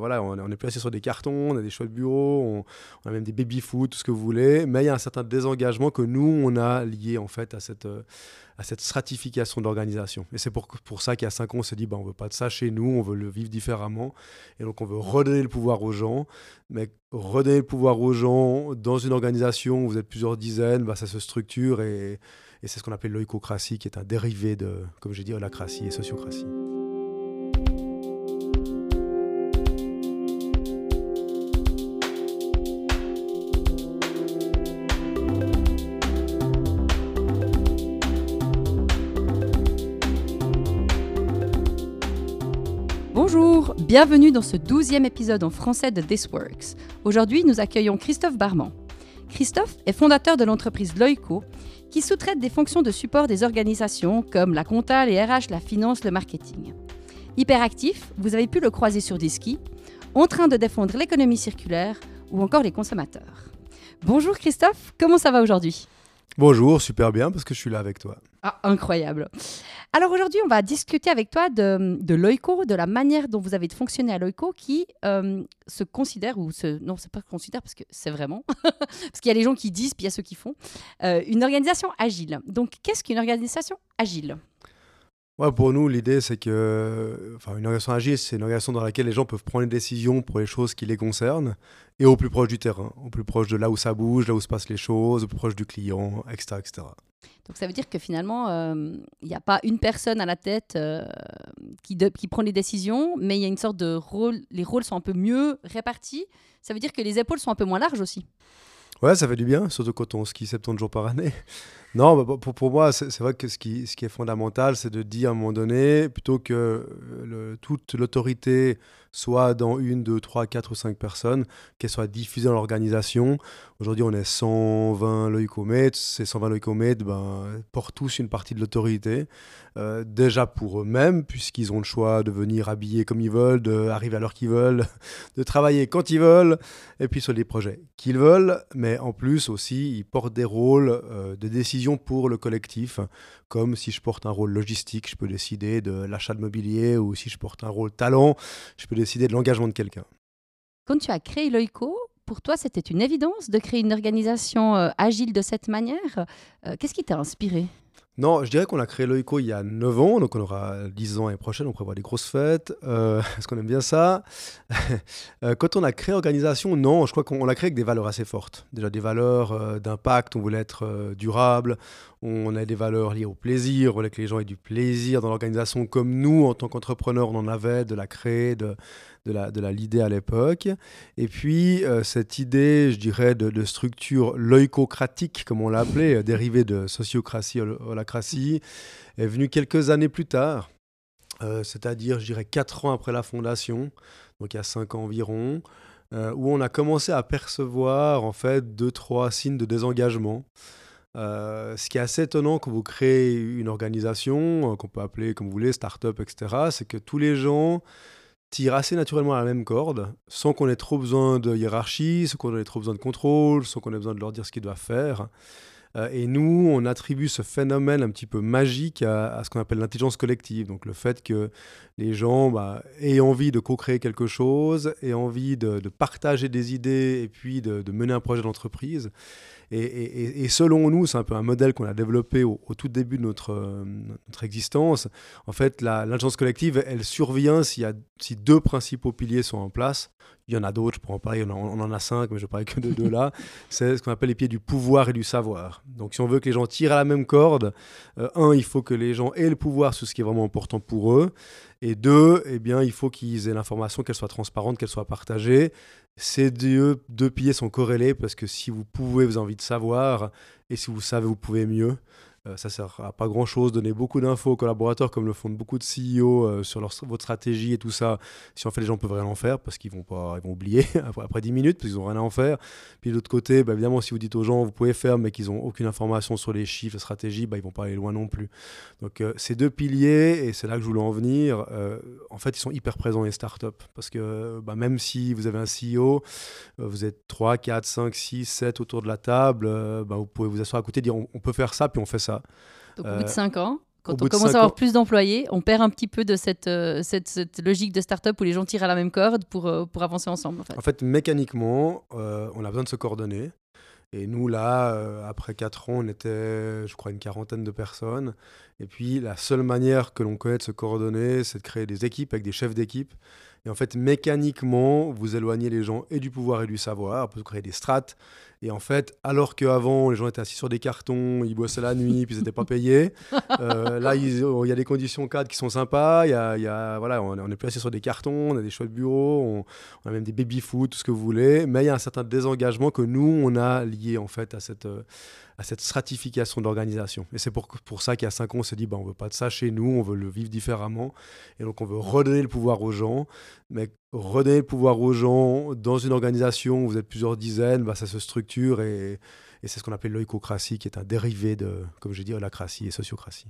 Voilà, on, on est plus assis sur des cartons, on a des choix de bureau, on, a même des baby-foot, tout ce que vous voulez, mais il y a un certain désengagement que nous, on a lié en fait à cette, stratification d'organisation. Et c'est pour, ça qu'il y a cinq ans, on s'est dit, bah, on veut pas de ça chez nous, on veut le vivre différemment, et donc on veut redonner le pouvoir aux gens, mais redonner le pouvoir aux gens dans une organisation où vous êtes plusieurs dizaines, bah, ça se structure, et, et c'est ce qu'on appelle l'oïcocratie, qui est un dérivé de, comme j'ai dit, holacratie et sociocratie. Bienvenue dans ce douzième épisode en français de This Works. Aujourd'hui, nous accueillons Christophe Barman. Christophe est fondateur de l'entreprise Loico, qui sous-traite des fonctions de support des organisations comme la compta, les RH, la finance, le marketing. Hyperactif, vous avez pu le croiser sur des skis, en train de défendre l'économie circulaire ou encore les consommateurs. Bonjour Christophe, comment ça va aujourd'hui? Bonjour, super bien parce que je suis là avec toi. Ah, incroyable. Alors aujourd'hui, on va discuter avec toi de, de l'OICO, de la manière dont vous avez fonctionné à l'OICO qui euh, se considère, ou se, non, c'est pas considère parce que c'est vraiment, parce qu'il y a les gens qui disent, puis il y a ceux qui font, euh, une organisation agile. Donc qu'est-ce qu'une organisation agile? Ouais, pour nous, l'idée, c'est que enfin, une organisation agile, c'est une organisation dans laquelle les gens peuvent prendre des décisions pour les choses qui les concernent et au plus proche du terrain, au plus proche de là où ça bouge, là où se passent les choses, au plus proche du client, etc. etc. Donc ça veut dire que finalement, euh, il n'y a pas une personne à la tête euh, qui, de- qui prend les décisions, mais il y a une sorte de rôle, les rôles sont un peu mieux répartis. Ça veut dire que les épaules sont un peu moins larges aussi. Ouais, ça fait du bien, surtout quand on skie 70 jours par année. Non, bah, pour, pour moi, c'est vrai que ce qui, ce qui est fondamental, c'est de dire à un moment donné, plutôt que euh, toute l'autorité soit dans une, deux, trois, quatre ou cinq personnes, qu'elle soit diffusée dans l'organisation. Aujourd'hui, on est 120 loïcomètres. Ces 120 loïcomètres ben, portent tous une partie de l'autorité. Euh, déjà pour eux-mêmes, puisqu'ils ont le choix de venir habiller comme ils veulent, d'arriver à l'heure qu'ils veulent, de travailler quand ils veulent, et puis sur les projets qu'ils veulent, mais en plus aussi, ils portent des rôles euh, de décision pour le collectif, comme si je porte un rôle logistique, je peux décider de l'achat de mobilier, ou si je porte un rôle talent, je peux décider de l'engagement de quelqu'un. Quand tu as créé Loico, pour toi, c'était une évidence de créer une organisation euh, agile de cette manière. Euh, Qu'est-ce qui t'a inspiré? Non, je dirais qu'on a créé Loico il y a 9 ans, donc on aura 10 ans l'année prochaine, on prévoit des grosses fêtes. Euh, Est-ce qu'on aime bien ça? Euh, Quand on a créé l'organisation, non, je crois qu'on l'a créé avec des valeurs assez fortes. Déjà des valeurs euh, d'impact, on voulait être euh, durable, on a des valeurs liées au plaisir, on voulait que les gens aient du plaisir dans l'organisation comme nous, en tant qu'entrepreneurs, on en avait, de la créer, de, de la, de la leader à l'époque. Et puis, euh, cette idée, je dirais, de, structure loïcocratique, comme on l'a appelé, euh, dérivée de sociocratie, hol- holacratie, est venue quelques années plus tard, euh, c'est-à-dire, je dirais, quatre ans après la fondation, donc il y a cinq ans environ, où on a commencé à percevoir, en fait, deux, trois signes de désengagement. Ce qui est assez étonnant quand vous créez une organisation, qu'on peut appeler comme vous voulez, start-up, etc., c'est que tous les gens tirent assez naturellement à la même corde, sans qu'on ait trop besoin de hiérarchie, sans qu'on ait trop besoin de contrôle, sans qu'on ait besoin de leur dire ce qu'ils doivent faire. Euh, et nous, on attribue ce phénomène un petit peu magique à ce qu'on appelle l'intelligence collective. Donc le fait que les gens bah, aient envie de co-créer quelque chose, aient envie de, de partager des idées et puis de, de mener un projet d'entreprise. Et, et- et- et selon nous, c'est un peu un modèle qu'on a développé au, au tout début de notre, euh, notre existence. En fait, l'intelligence collective, elle survient s'il y a, si deux principaux piliers sont en place. Il y en a d'autres, je pourrais en parler, on en, on en a cinq, mais je ne parle que de deux là. C'est ce qu'on appelle les pieds du pouvoir et du savoir. Donc si on veut que les gens tirent à la même corde, euh, un, il faut que les gens aient le pouvoir sur ce qui est vraiment important pour eux. Et deux, eh bien, il faut qu'ils aient l'information, qu'elle soit transparente, qu'elle soit partagée. Ces deux, deux piliers sont corrélés parce que si vous pouvez, vous avez envie de savoir, et si vous savez, vous pouvez mieux. Euh, ça sert à pas grand chose, donner beaucoup d'infos aux collaborateurs, comme le font beaucoup de CEO euh, sur leur, votre stratégie et tout ça. Si en fait les gens peuvent rien en faire parce qu'ils vont vont oublier après, après 10 minutes parce qu'ils ont rien à en faire. Puis de l'autre côté, bah, évidemment, si vous dites aux gens vous pouvez faire, mais qu'ils ont aucune information sur les chiffres, la stratégie, bah, ils vont pas aller loin non plus. Donc euh, ces deux piliers, et c'est là que je voulais en venir, en fait, ils sont hyper présents les startups parce que bah, même si vous avez un CEO, vous êtes 3, 4, 5, 6, 7 autour de la table, bah, vous pouvez vous asseoir à côté et dire on peut faire ça, puis on fait ça. Donc au bout de Euh, 5 ans, quand on commence à avoir plus d'employés, on perd un petit peu de cette, cette, logique de start-up où les gens tirent à la même corde pour, pour avancer ensemble. En fait, mécaniquement, on a besoin de se coordonner. Et nous, là, après 4 ans, on était, je crois, une quarantaine de personnes. Et puis, la seule manière que l'on connaît de se coordonner, c'est de créer des équipes avec des chefs d'équipe. Et en fait, mécaniquement, vous éloignez les gens et du pouvoir et du savoir, vous créez des strates. Et en fait, alors qu'avant, les gens étaient assis sur des cartons, ils bossaient la nuit, puis ils n'étaient pas payés, euh, là, il y a des conditions cadres qui sont sympas. Y a, y a, voilà, on n'est plus assis sur des cartons, on a des choix de bureau, on, a même des baby-foot, tout ce que vous voulez. Mais il y a un certain désengagement que nous, on a lié en fait à cette, euh, à cette stratification d'organisation. Et c'est pour, pour ça qu'il y a cinq ans, on s'est dit, bah, on ne veut pas de ça chez nous, on veut le vivre différemment. Et donc, on veut redonner le pouvoir aux gens. Mais redonner le pouvoir aux gens dans une organisation où vous êtes plusieurs dizaines, bah, ça se structure. Et, c'est ce qu'on appelle l'oïcocratie, qui est un dérivé de, comme je dis, holacratie et sociocratie.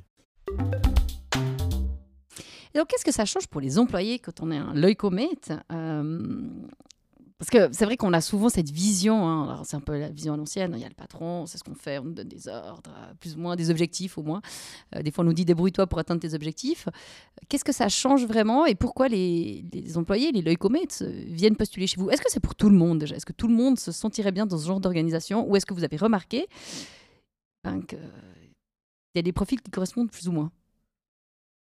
Et donc, qu'est-ce que ça change pour les employés quand on est un leucomètre euh, parce que c'est vrai qu'on a souvent cette vision, hein, c'est un peu la vision à l'ancienne, il y a le patron, c'est ce qu'on fait, on nous donne des ordres, euh, plus ou moins des objectifs au moins. Euh, des fois on nous dit débrouille-toi pour atteindre tes objectifs. Qu'est-ce que ça change vraiment et pourquoi les, employés, les leucomates, euh, viennent postuler chez vous? Est-ce que c'est pour tout le monde déjà? Est-ce que tout le monde se sentirait bien dans ce genre d'organisation? Ou est-ce que vous avez remarqué ben, qu'il y a des profils qui correspondent plus ou moins?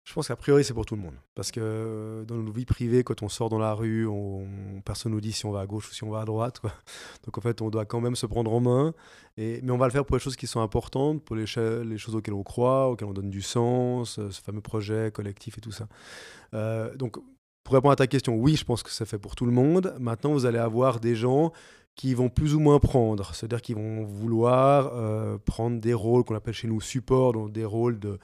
Je pense qu'a priori, c'est pour tout le monde. Parce que euh, dans nos vies privées, quand on sort dans la rue, on, personne nous dit si on va à gauche ou si on va à droite. Donc en fait, on doit quand même se prendre en main. Et, mais on va le faire pour les choses qui sont importantes, pour les, choses auxquelles on croit, auxquelles on donne du sens, euh, ce fameux projet collectif et tout ça. Euh, donc pour répondre à ta question, oui, je pense que c'est fait pour tout le monde. Maintenant, vous allez avoir des gens qui vont plus ou moins prendre, c'est-à-dire qu'ils vont vouloir euh, prendre des rôles qu'on appelle chez nous support, donc des rôles de,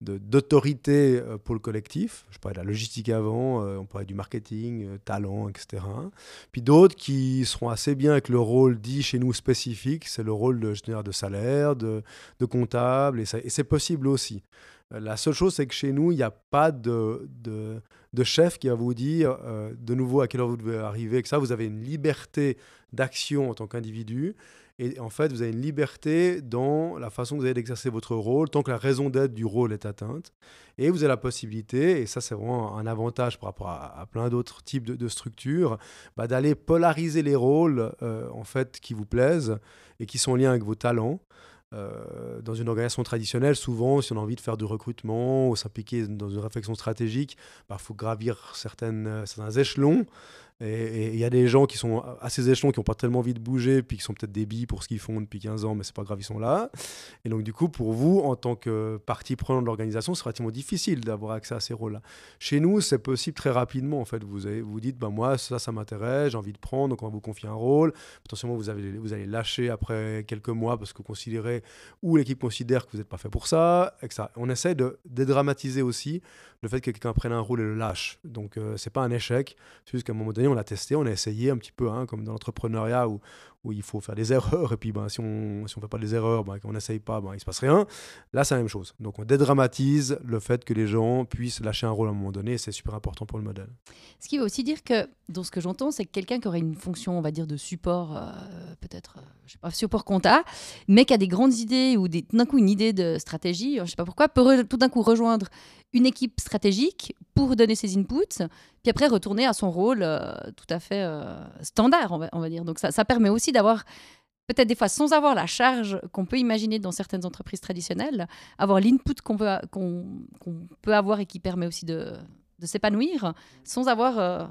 d'autorité euh, pour le collectif. Je parlais de la logistique avant, euh, on parlait du marketing, talent, etc. Puis d'autres qui seront assez bien avec le rôle dit chez nous spécifique, c'est le rôle de de salaire, de, de comptable, et, c'est possible aussi. La seule chose, c'est que chez nous, il n'y a pas de, de, chef qui va vous dire euh, de nouveau à quelle heure vous devez arriver, que ça, vous avez une liberté d'action en tant qu'individu. Et en fait, vous avez une liberté dans la façon que vous allez exercer votre rôle, tant que la raison d'être du rôle est atteinte. Et vous avez la possibilité, et ça c'est vraiment un avantage par rapport à, plein d'autres types de, structures, bah, d'aller polariser les rôles euh, en fait qui vous plaisent et qui sont lien avec vos talents. Euh, dans une organisation traditionnelle, souvent, si on a envie de faire du recrutement ou s'impliquer dans une réflexion stratégique, il bah, faut gravir certaines, euh, certains échelons. Et il y a des gens qui sont à ces échelons qui n'ont pas tellement envie de bouger, puis qui sont peut-être des billes pour ce qu'ils font depuis 15 ans, mais c'est pas grave, ils sont là. Et donc, du coup, pour vous, en tant que partie prenante de l'organisation, c'est relativement difficile d'avoir accès à ces rôles-là. Chez nous, c'est possible très rapidement. En fait, vous vous dites, bah, moi, ça, ça m'intéresse, j'ai envie de prendre, donc on va vous confier un rôle. Potentiellement, vous, avez, vous allez lâcher après quelques mois parce que vous ou l'équipe considère que vous n'êtes pas fait pour ça, et ça. On essaie de dédramatiser aussi le fait que quelqu'un prenne un rôle et le lâche. Donc, euh, c'est pas un échec. C'est juste qu'à un moment donné, on l'a testé, on a essayé un petit peu, hein, comme dans l'entrepreneuriat où, où il faut faire des erreurs. Et puis, ben, si on ne si on fait pas des erreurs, ben, on n'essaye pas, ben, il se passe rien. Là, c'est la même chose. Donc, on dédramatise le fait que les gens puissent lâcher un rôle à un moment donné. C'est super important pour le modèle. Ce qui veut aussi dire que, dans ce que j'entends, c'est que quelqu'un qui aurait une fonction, on va dire, de support, euh, peut-être, euh, je sais pas, support compta, mais qui a des grandes idées ou d'un coup une idée de stratégie, je sais pas pourquoi, peut tout d'un coup rejoindre une équipe stratégique pour donner ses inputs, puis après retourner à son rôle euh, tout à fait euh, standard, on va, dire. Donc ça, ça permet aussi d'avoir, peut-être des fois sans avoir la charge qu'on peut imaginer dans certaines entreprises traditionnelles, avoir l'input qu'on peut, qu'on, peut avoir et qui permet aussi de, de s'épanouir, sans avoir... Euh,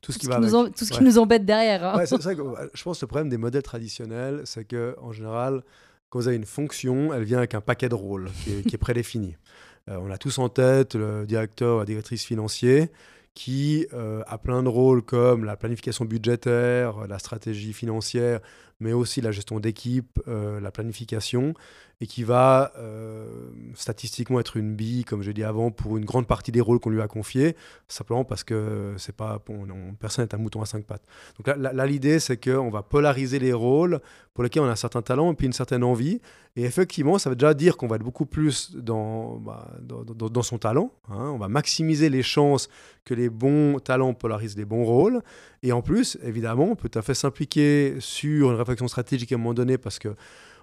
tout ce, qui, nous, tout ce qui nous embête derrière. Hein. c'est ça que, je pense que le problème des modèles traditionnels, c'est que en général, quand vous avez une fonction, elle vient avec un paquet de rôles qui est, qui est prédéfini. Euh, on a tous en tête le directeur ou la directrice financier qui euh, a plein de rôles comme la planification budgétaire, la stratégie financière, mais aussi la gestion d'équipe, euh, la planification, et qui va euh, statistiquement être une bille, comme j'ai dit avant, pour une grande partie des rôles qu'on lui a confiés, simplement parce que c'est pas, personne n'est un mouton à cinq pattes. Donc là, l'idée, c'est qu'on va polariser les rôles pour lesquels on a un certain talent et puis une certaine envie. Et effectivement, ça veut déjà dire qu'on va être beaucoup plus dans, bah, dans, son talent. Hein. On va maximiser les chances que les bons talents polarisent les bons rôles. Et en plus, évidemment, on peut tout à fait s'impliquer sur une réflexion stratégique à un moment donné parce que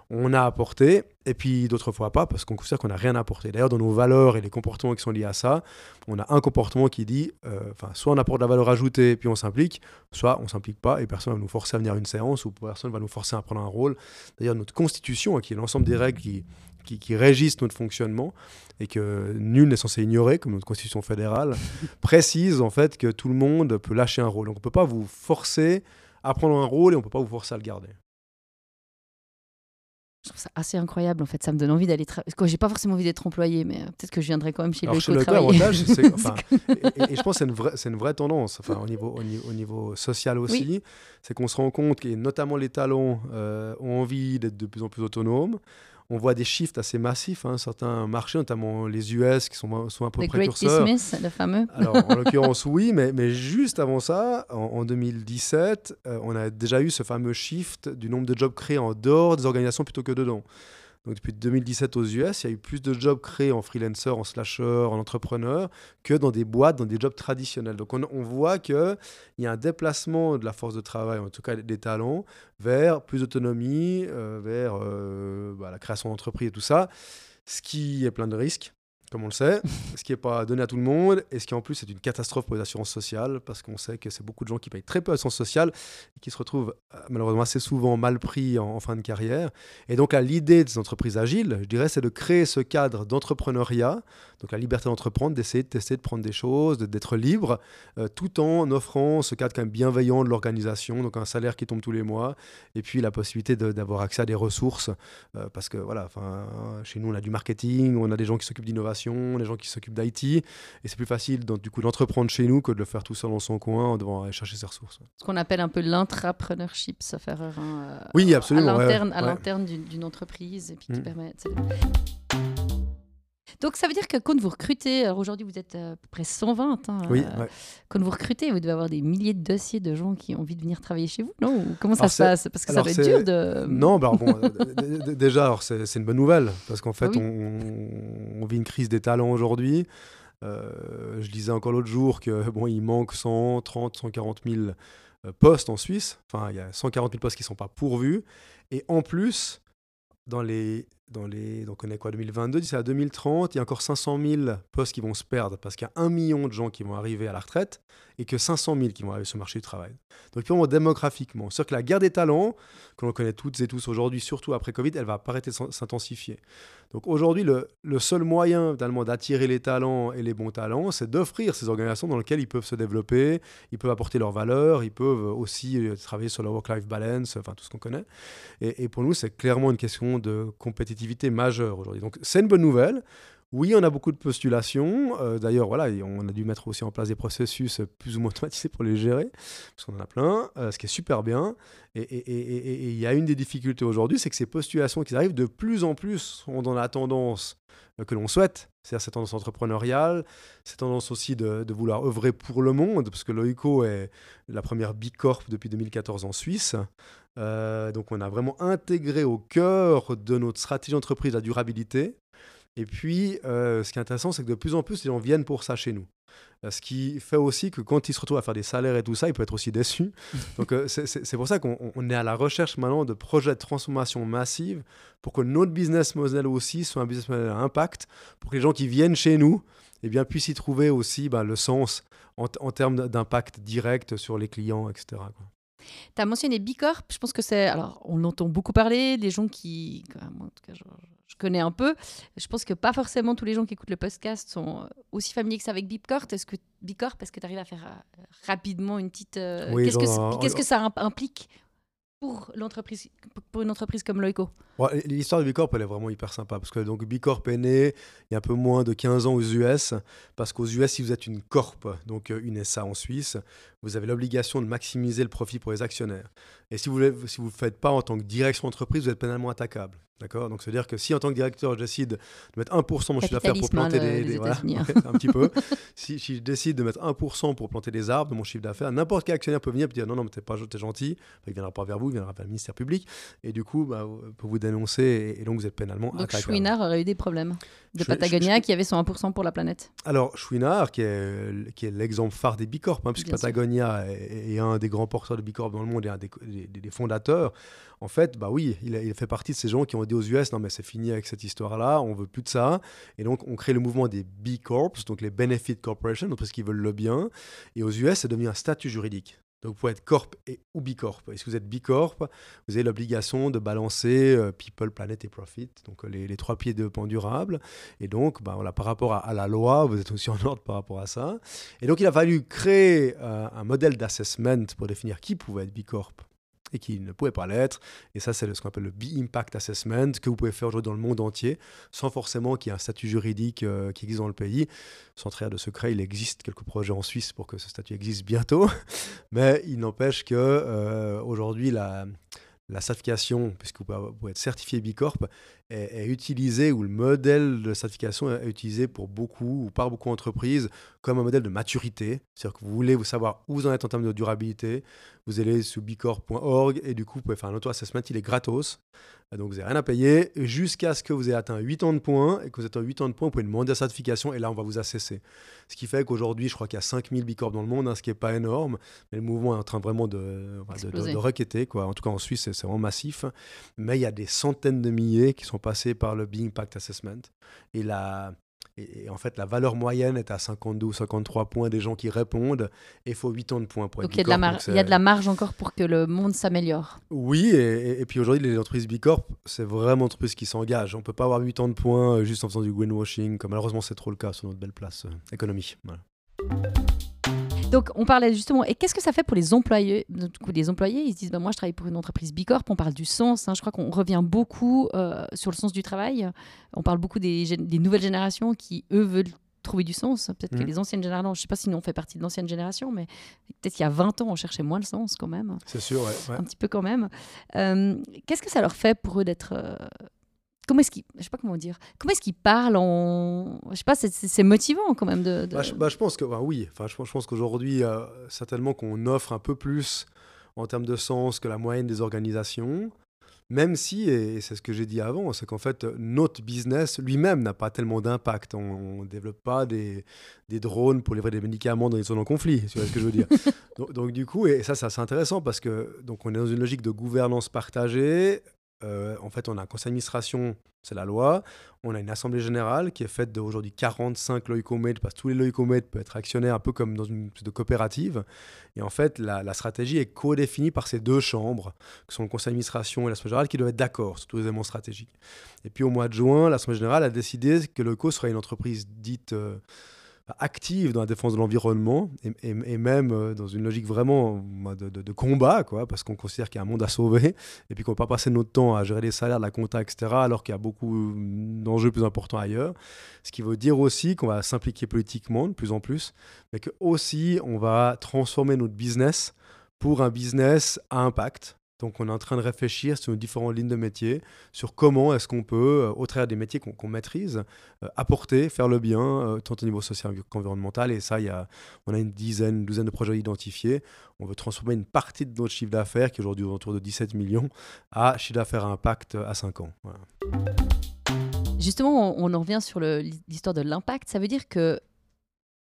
on a apporté, et puis d'autres fois pas, parce qu'on considère qu'on n'a rien apporté. D'ailleurs, dans nos valeurs et les comportements qui sont liés à ça, on a un comportement qui dit, euh, soit on apporte de la valeur ajoutée, puis on s'implique, soit on s'implique pas, et personne va nous forcer à venir à une séance, ou personne va nous forcer à prendre un rôle. D'ailleurs, notre constitution, hein, qui est l'ensemble des règles qui, régissent notre fonctionnement, et que nul n'est censé ignorer, comme notre constitution fédérale, précise en fait que tout le monde peut lâcher un rôle. Donc on ne peut pas vous forcer à prendre un rôle, et on ne peut pas vous forcer à le garder je trouve ça assez incroyable en fait. Ça me donne envie d'aller travailler. J'ai pas forcément envie d'être employé, mais euh, peut-être que je viendrai quand même chez le travailler. et, et, je pense que c'est une, vraie, une vraie tendance enfin, au, niveau, au, niveau, social aussi. C'est qu'on se rend compte que notamment les talents euh, ont envie d'être de plus en plus autonomes on voit des shifts assez massifs. Hein, certains marchés, notamment les US, qui sont, sont un peu précurseurs. Great Dismiss, le fameux. Alors, en l'occurrence, oui, mais, mais juste avant ça, en, 2017, euh, on a déjà eu ce fameux shift du nombre de jobs créés en dehors des organisations plutôt que dedans. Donc depuis 2017 aux US, il y a eu plus de jobs créés en freelancer, en slasher, en entrepreneur, que dans des boîtes, dans des jobs traditionnels. Donc on, voit qu'il y a un déplacement de la force de travail, en tout cas des talents, vers plus d'autonomie, euh, vers euh, bah, la création d'entreprises et tout ça, ce qui est plein de risques comme on le sait, ce qui n'est pas donné à tout le monde, et ce qui en plus est une catastrophe pour les assurances sociales, parce qu'on sait que c'est beaucoup de gens qui payent très peu d'assurances sociales et qui se retrouvent euh, malheureusement assez souvent mal pris en, fin de carrière. Et donc l'idée des entreprises agiles, je dirais, c'est de créer ce cadre d'entrepreneuriat, donc la liberté d'entreprendre, d'essayer de tester, de prendre des choses, d'être libre, euh, tout en offrant ce cadre quand même bienveillant de l'organisation, donc un salaire qui tombe tous les mois, et puis la possibilité d'avoir accès à des ressources, euh, parce que voilà, chez nous on a du marketing, on a des gens qui s'occupent d'innovation, les gens qui s'occupent d'IT. Et c'est plus facile donc, du coup d'entreprendre chez nous que de le faire tout seul dans son coin en devant aller chercher ses ressources. Ce qu'on appelle un peu l'intrapreneurship, ça fait erreur. Hein, oui, absolument. À l'interne d'une entreprise et puis qui mm. permet. Donc ça veut dire que quand vous recrutez, alors aujourd'hui vous êtes à peu près 120, hein, oui, euh, quand vous recrutez, vous devez avoir des milliers de dossiers de gens qui ont envie de venir travailler chez vous, non? Comment ça se passe? Parce que ça doit être dur de... Non, bah, bon, euh, déjà, c'est une bonne nouvelle, parce qu'en fait, on, vit une crise des talents aujourd'hui. Euh, je disais encore l'autre jour que bon, il manque 130, 140 000 postes en Suisse. Enfin, il y a 140 000 postes qui ne sont pas pourvus. Et en plus, dans les dans les, donc on est quoi 2022, d'ici à 2030, il y a encore 500 000 postes qui vont se perdre parce qu'il y a un million de gens qui vont arriver à la retraite et que 500 000 qui vont arriver sur le marché du travail. Donc purement démographiquement, c'est-à-dire que la guerre des talents, que l'on connaît toutes et tous aujourd'hui, surtout après Covid, elle va arrêter de s'intensifier. Donc aujourd'hui, le, le, seul moyen d'attirer les talents et les bons talents, c'est d'offrir ces organisations dans lesquelles ils peuvent se développer, ils peuvent apporter leurs valeurs, ils peuvent aussi euh, travailler sur leur work-life balance, enfin tout ce qu'on connaît. Et, et pour nous, c'est clairement une question de compétitivité majeure aujourd'hui. Donc c'est une bonne nouvelle. Oui, on a beaucoup de postulations. Euh, d'ailleurs, voilà, on a dû mettre aussi en place des processus plus ou moins automatisés pour les gérer, parce qu'on en a plein, euh, ce qui est super bien. Et il y a une des difficultés aujourd'hui, c'est que ces postulations qui arrivent de plus en plus sont dans la tendance euh, que l'on souhaite, c'est-à-dire cette tendance entrepreneuriale, cette tendance aussi de, vouloir œuvrer pour le monde, parce que Loico est la première Bicorp depuis 2014 en Suisse. Donc on a vraiment intégré au cœur de notre stratégie d'entreprise la durabilité. Et puis, euh, ce qui est intéressant, c'est que de plus en plus, les gens viennent pour ça chez nous. Euh, ce qui fait aussi que quand ils se retrouvent à faire des salaires et tout ça, ils peuvent être aussi déçus. Donc c'est pour ça qu'on est à la recherche maintenant de projets de transformation massive pour que notre business model aussi soit un business model à impact, pour que les gens qui viennent chez nous eh bien, puissent y trouver aussi bah, le sens en, en termes d'impact direct sur les clients, etc. Tu as mentionné Bicorp, je pense que c'est. Alors, on l'entend beaucoup parler, des gens qui. en tout cas, je, connais un peu. Je pense que pas forcément tous les gens qui écoutent le podcast sont euh, aussi familiers que ça avec Bicorp. Est-ce que Bicorp, est-ce que tu arrives à faire euh, rapidement une petite. Euh, qu'est-ce, que, qu'est-ce que ça implique pour l'entreprise, pour une entreprise comme Loico L'histoire de Bicorp, elle est vraiment hyper sympa parce que donc Bicorp est né il y a un peu moins de 15 ans aux US parce qu'aux US, si vous êtes une corp, donc une SA en Suisse, vous avez l'obligation de maximiser le profit pour les actionnaires. Et si vous ne si vous le faites pas en tant que direction d'entreprise, vous êtes pénalement attaquable. D'accord Donc, c'est-à-dire que si en tant que directeur, je décide de mettre 1% de mon chiffre d'affaires pour planter des, des voilà, un petit peu. Si, si, je décide de mettre 1% pour planter des arbres de mon chiffre d'affaires, n'importe quel actionnaire peut venir et dire non, non, mais t'es pas gentil. il viendra pas vers vous, il viendra vers le ministère public. et du coup, bah, peut vous dénoncer et, donc vous êtes pénalement Donc Chouinard aurait eu des problèmes de Patagonia qui avait son 1% pour la planète. Alors Chouinard, qui est, qui est l'exemple phare des Bicorp, hein, puisque Patagonia est, un des grands porteurs de Bicorp dans le monde et un des, des, fondateurs, en fait, bah oui, il, il, fait partie de ces gens qui ont dit aux US, non mais c'est fini avec cette histoire-là, on veut plus de ça. Et donc on crée le mouvement des B Corps, donc les Benefit Corporation, parce qu'ils veulent le bien. Et aux US, c'est devenu un statut juridique. Donc, vous pouvez être Corp et, ou B Corp. Et si vous êtes B Corp, vous avez l'obligation de balancer euh, People, Planet et Profit, donc euh, les, trois pieds de développement durable. Et donc, bah, voilà, par rapport à, la loi, vous êtes aussi en ordre par rapport à ça. Et donc, il a fallu créer euh, un modèle d'assessment pour définir qui pouvait être B Corp qui ne pouvait pas l'être. Et ça, c'est ce qu'on appelle le B-Impact Assessment, que vous pouvez faire aujourd'hui dans le monde entier, sans forcément qu'il y ait un statut juridique euh, qui existe dans le pays. Sans trahir de secret, il existe quelques projets en Suisse pour que ce statut existe bientôt. Mais il n'empêche que euh, aujourd'hui, la, la certification, puisque vous pouvez être certifié Bicorp, est, est utilisé, ou le modèle de certification est utilisé pour beaucoup ou par beaucoup d'entreprises comme un modèle de maturité. C'est-à-dire que vous voulez vous savoir où vous en êtes en termes de durabilité, vous allez sur bicorp.org et du coup, vous pouvez faire un auto-assessment, il est gratos. Donc vous n'avez rien à payer jusqu'à ce que vous ayez atteint 8 ans de points et que vous êtes à 8 ans de points, vous pouvez demander la certification et là on va vous assesser. Ce qui fait qu'aujourd'hui, je crois qu'il y a 5000 bicorps dans le monde, hein, ce qui n'est pas énorme, mais le mouvement est en train vraiment de, de, de, requêter. Quoi. En tout cas en Suisse, c'est vraiment massif. Mais il y a des centaines de milliers qui sont passés par le Being Impact Assessment. Et la, et, en fait, la valeur moyenne est à 52 ou 53 points des gens qui répondent. Et il faut 8 ans de points pour être Donc il y, a de la marge encore pour que le monde s'améliore. Oui, et, puis aujourd'hui, les entreprises Bicorp, c'est vraiment une entreprise qui s'engage. On ne peut pas avoir 8 ans de points euh, juste en faisant du greenwashing, comme malheureusement c'est trop le cas sur notre belle place euh, économie. Donc, on parlait justement, et qu'est-ce que ça fait pour les employés Du coup, les employés, ils se disent, bah, moi, je travaille pour une entreprise Bicorp, on parle du sens, hein. je crois qu'on revient beaucoup euh, sur le sens du travail, on parle beaucoup des, nouvelles générations qui, eux, veulent trouver du sens. Peut-être que mmh. les anciennes générations, je ne sais pas si nous on fait partie de l'ancienne génération, mais peut-être qu'il y a 20 ans, on cherchait moins le sens quand même. C'est sûr, ouais, Un petit peu quand même. Euh, qu'est-ce que ça leur fait pour eux d'être euh, comment est-ce qu'ils, je sais pas comment dire, comment est-ce qu'ils parlent en, je sais pas, c'est, motivant quand même de. Bah, bah, je, pense que, bah, oui, enfin, je, je pense qu'aujourd'hui, euh, certainement qu'on offre un peu plus en termes de sens que la moyenne des organisations. Même si, et c'est ce que j'ai dit avant, c'est qu'en fait, notre business lui-même n'a pas tellement d'impact. On ne développe pas des, des, drones pour livrer des médicaments dans les zones en conflit, tu vois ce que je veux dire. donc, donc, du coup, et ça, c'est intéressant parce que donc, on est dans une logique de gouvernance partagée. Euh, en fait, on a un conseil d'administration, c'est la loi. On a une assemblée générale qui est faite d'aujourd'hui 45 leucomètres, parce que tous les leucomètres peuvent être actionnaires un peu comme dans une de coopérative. Et en fait, la, stratégie est co-définie par ces deux chambres, qui sont le conseil d'administration et l'assemblée générale, qui doivent être d'accord sur tous les éléments stratégiques. Et puis au mois de juin, l'assemblée générale a décidé que Leuco serait une entreprise dite... Euh, active dans la défense de l'environnement et, même euh, dans une logique vraiment de, combat, quoi, parce qu'on considère qu'il y a un monde à sauver et puis qu'on ne peut pas passer notre temps à gérer les salaires, la compta, etc., alors qu'il y a beaucoup d'enjeux plus importants ailleurs. Ce qui veut dire aussi qu'on va s'impliquer politiquement de plus en plus, mais que aussi on va transformer notre business pour un business à impact donc on est en train de réfléchir sur nos différentes lignes de métier, sur comment est-ce qu'on peut, euh, au travers des métiers qu'on maîtrise, euh, apporter, faire le bien, euh, tant au niveau social qu'environnemental. Et ça, y a, on a une dizaine, douzaine de projets identifiés. On veut transformer une partie de notre chiffre d'affaires, qui est aujourd'hui autour de 17 millions, à chiffre d'affaires à impact à 5 ans. Justement, on, en revient sur l'histoire de l'impact. Ça veut dire que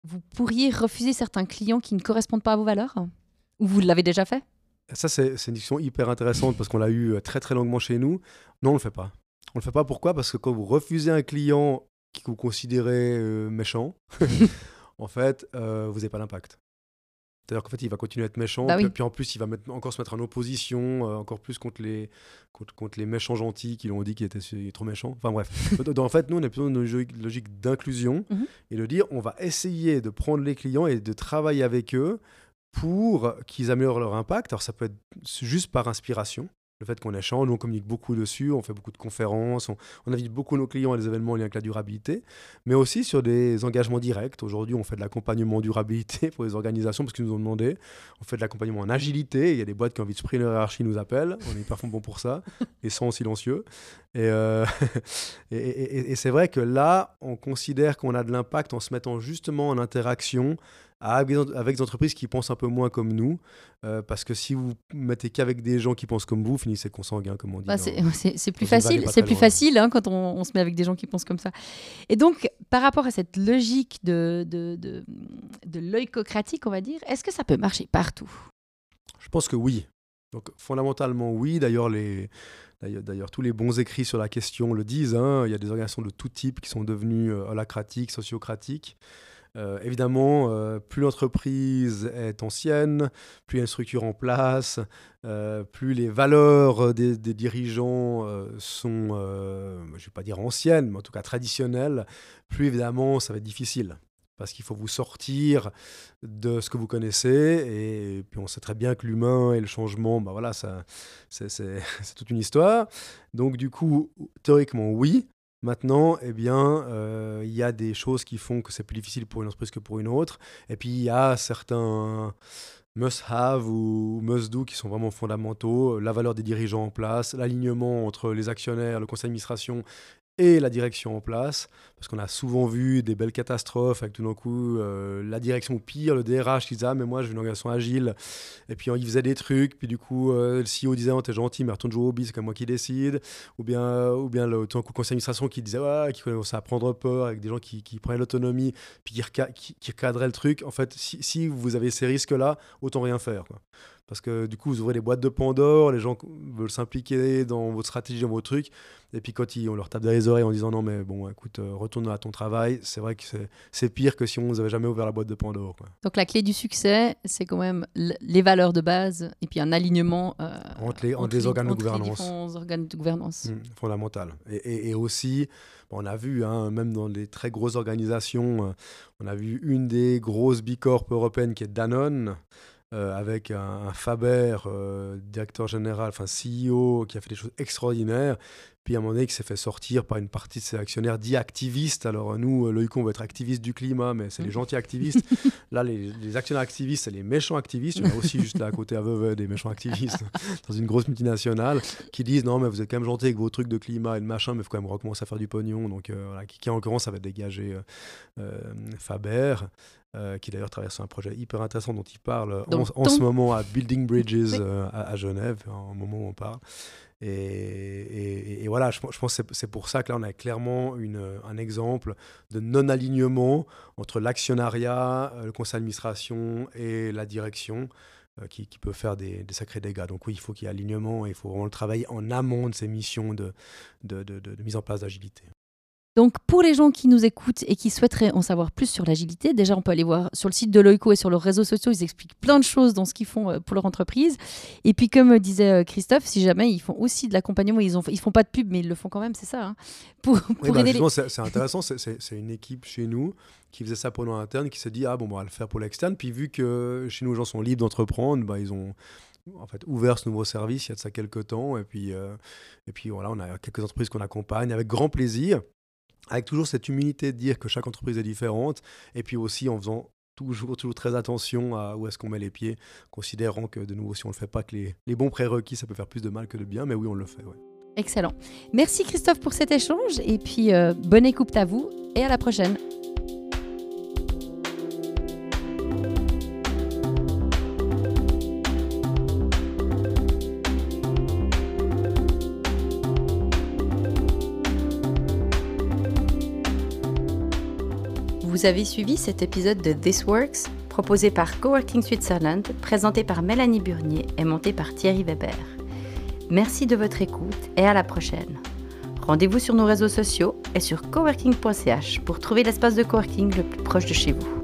vous pourriez refuser certains clients qui ne correspondent pas à vos valeurs? Ou vous l'avez déjà fait? Ça, c'est une discussion hyper intéressante parce qu'on l'a eu euh, très très longuement chez nous. Non, on ne le fait pas. On ne le fait pas pourquoi? Parce que quand vous refusez un client que vous considérez euh, méchant, en fait, euh, vous n'avez pas d'impact. C'est-à-dire qu'en fait, il va continuer à être méchant, bah puis, en plus, il va encore se mettre en opposition, encore plus contre les, contre, les méchants gentils qui l'ont dit qu'il était trop méchant. Enfin bref. en fait, nous, on est plutôt dans une logique d'inclusion mhm. et de dire on va essayer de prendre les clients et de travailler avec eux pour qu'ils améliorent leur impact. Alors ça peut être juste par inspiration, le fait qu'on échange, nous on communique beaucoup dessus, on fait beaucoup de conférences, on, invite beaucoup nos clients à des événements en lien avec la durabilité, mais aussi sur des engagements directs. Aujourd'hui, on fait de l'accompagnement en durabilité pour les organisations parce qu'ils nous ont demandé. On fait de l'accompagnement en agilité. Il y a des boîtes qui ont envie de supprimer leur hiérarchie, nous appellent. On est hyper bon pour ça et sont silencieux. Euh, et, et, et c'est vrai que là, on considère qu'on a de l'impact en se mettant justement en interaction avec des entreprises qui pensent un peu moins comme nous. Euh, parce que si vous mettez qu'avec des gens qui pensent comme vous, finissez consanguin, comme on dit. Bah, c'est plus facile, c'est plus facile hein, quand on, se met avec des gens qui pensent comme ça. Et donc, par rapport à cette logique de, de, de, de l'oïcocratique, on va dire, est-ce que ça peut marcher partout? Je pense que oui. Donc, fondamentalement, oui. D'ailleurs, les. D'ailleurs, tous les bons écrits sur la question le disent. Hein. Il y a des organisations de tout type qui sont devenues euh, holacratiques, sociocratiques. Euh, évidemment, euh, plus l'entreprise est ancienne, plus il y a une structure en place, euh, plus les valeurs des, dirigeants sont, je ne vais pas dire anciennes, mais en tout cas traditionnelles, plus évidemment ça va être difficile. Parce qu'il faut vous sortir de ce que vous connaissez. Et, puis on sait très bien que l'humain et le changement, bah voilà, c'est toute une histoire. Donc du coup, théoriquement, oui. Maintenant, eh bien, euh, il y a des choses qui font que c'est plus difficile pour une entreprise que pour une autre. Et puis, il y a certains must-have ou must-do qui sont vraiment fondamentaux. La valeur des dirigeants en place, l'alignement entre les actionnaires, le conseil d'administration et la direction en place, parce qu'on a souvent vu des belles catastrophes avec tout d'un coup euh, la direction pire, le DRH qui disait ah mais moi je veux une organisation agile, et puis il faisait des trucs, puis du coup euh, le CEO disait oh, t'es gentil mais retourne jouer au bis, c'est comme moi qui décide, ou bien, ou bien le, tout coup, conseil d'administration qui disait ouais, qui commençait à prendre peur avec des gens qui, qui prenaient l'autonomie, puis qui, qui, recadraient le truc, en fait si, vous avez ces risques là, autant rien faire. Parce que du coup, vous ouvrez les boîtes de Pandore, les gens veulent s'impliquer dans votre stratégie, dans vos trucs, et puis quand ils, on leur tape dans les oreilles en disant non, mais bon, écoute, euh, retourne à ton travail, c'est vrai que c'est pire que si on vous avait jamais ouvert la boîte de Pandore. Donc la clé du succès, c'est quand même les valeurs de base et puis un alignement euh, entre, les, entre, organes, de gouvernance. organes de gouvernance. Mmh, fondamental. Et, et, aussi, on a vu, hein, même dans les très grosses organisations, euh, on a vu une des grosses bicorps européennes qui est Danone. Euh, avec un, Faber, euh, directeur général, enfin CEO, qui a fait des choses extraordinaires. Puis à un moment donné, qui s'est fait sortir par une partie de ses actionnaires dits activistes. Alors nous, euh, Loïc, on veut être activiste du climat, mais c'est les mm. gentils activistes. là, les, actionnaires activistes, c'est les méchants activistes. Il y a aussi juste là à côté à Vevey des méchants activistes dans une grosse multinationale qui disent non, mais vous êtes quand même gentils avec vos trucs de climat et de machin, mais il faut quand même recommencer à faire du pognon. Donc voilà, qui, en l'occurrence, ça va dégager Faber. Euh, qui d'ailleurs traverse un projet hyper intéressant dont il parle en, ce moment à Building Bridges euh, à, Genève, au moment où on parle. Et, et, voilà, je, je pense que c'est pour ça que là, on a clairement une, un exemple de non-alignement entre l'actionnariat, euh, le conseil d'administration et la direction. Qui, qui, peut faire des, sacrés dégâts. Donc oui, il faut qu'il y ait alignement et il faut vraiment le travailler en amont de ces missions de, de, de mise en place d'agilité. Donc, pour les gens qui nous écoutent et qui souhaiteraient en savoir plus sur l'agilité, déjà, on peut aller voir sur le site de Loico et sur leurs réseaux sociaux. Ils expliquent plein de choses dans ce qu'ils font euh, pour leur entreprise. Et puis, comme disait euh, Christophe, si jamais ils font aussi de l'accompagnement, ils ne ils font pas de pub, mais ils le font quand même, c'est ça. Hein, pour, pour bah, C'est intéressant. c'est une équipe chez nous qui faisait ça pour nous interne, qui s'est dit ah bon, on va le faire pour l'externe. Puis vu que chez nous, les gens sont libres d'entreprendre, bah, ils ont en fait ouvert ce nouveau service il y a de ça quelques temps. Et puis, euh, et puis voilà, on a quelques entreprises qu'on accompagne avec grand plaisir avec toujours cette humilité de dire que chaque entreprise est différente, et puis aussi en faisant toujours, toujours très attention à où est-ce qu'on met les pieds, considérant que de nouveau, si on ne le fait pas, que les, bons prérequis, ça peut faire plus de mal que de bien, mais oui, on le fait. Excellent. Merci Christophe pour cet échange, et puis euh, bonne écoute à vous, et à la prochaine. Vous avez suivi cet épisode de This Works, proposé par Coworking Switzerland, présenté par Mélanie Burnier et monté par Thierry Weber. Merci de votre écoute et à la prochaine. Rendez-vous sur nos réseaux sociaux et sur coworking.ch pour trouver l'espace de coworking le plus proche de chez vous.